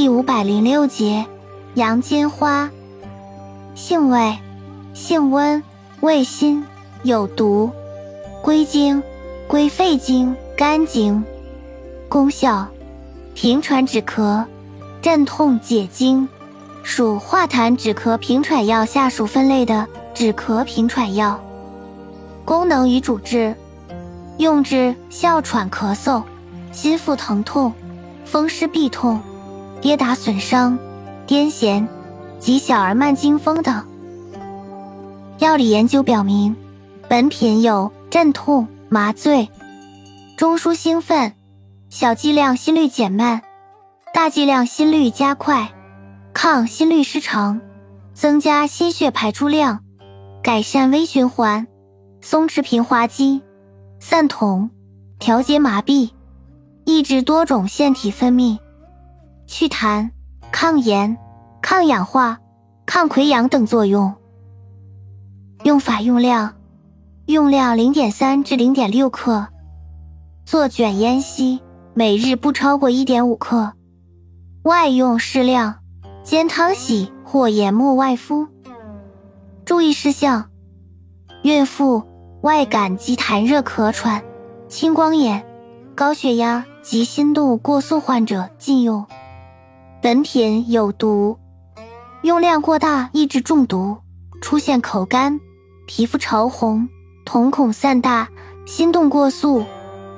第五百零六节，洋金花。性味，性温，味辛，有毒，归经，归肺经、肝经。功效，平喘止咳，镇痛解痉，属化痰止咳平喘药下属分类的止咳平喘药。功能与主治，用治哮喘、咳嗽、心腹疼痛、风湿痹痛。跌打损伤、癫痫及小儿慢惊风等。药理研究表明，本品有镇痛、麻醉、中枢兴奋、小剂量心率减慢、大剂量心率加快、抗心律失常、增加心血排出量、改善微循环、松弛平滑肌、散瞳、调节麻痹、抑制多种腺体分泌。祛痰、抗炎、抗氧化、抗溃疡等作用。用法用量：用量零点三至零点六克，做卷烟吸，每日不超过一点五克。外用适量，煎汤洗或研末外敷。注意事项：孕妇、外感及痰热咳喘、青光眼、高血压及心动过速患者禁用。本品有毒，用量过大易致中毒，出现口干、皮肤潮红、瞳孔散大、心动过速、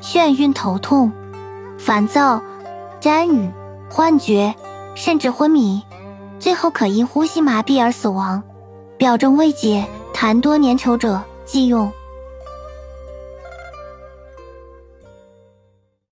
眩晕、头痛、烦躁、沾语、幻觉，甚至昏迷，最后可因呼吸麻痹而死亡。表症未解、痰多粘稠者忌用。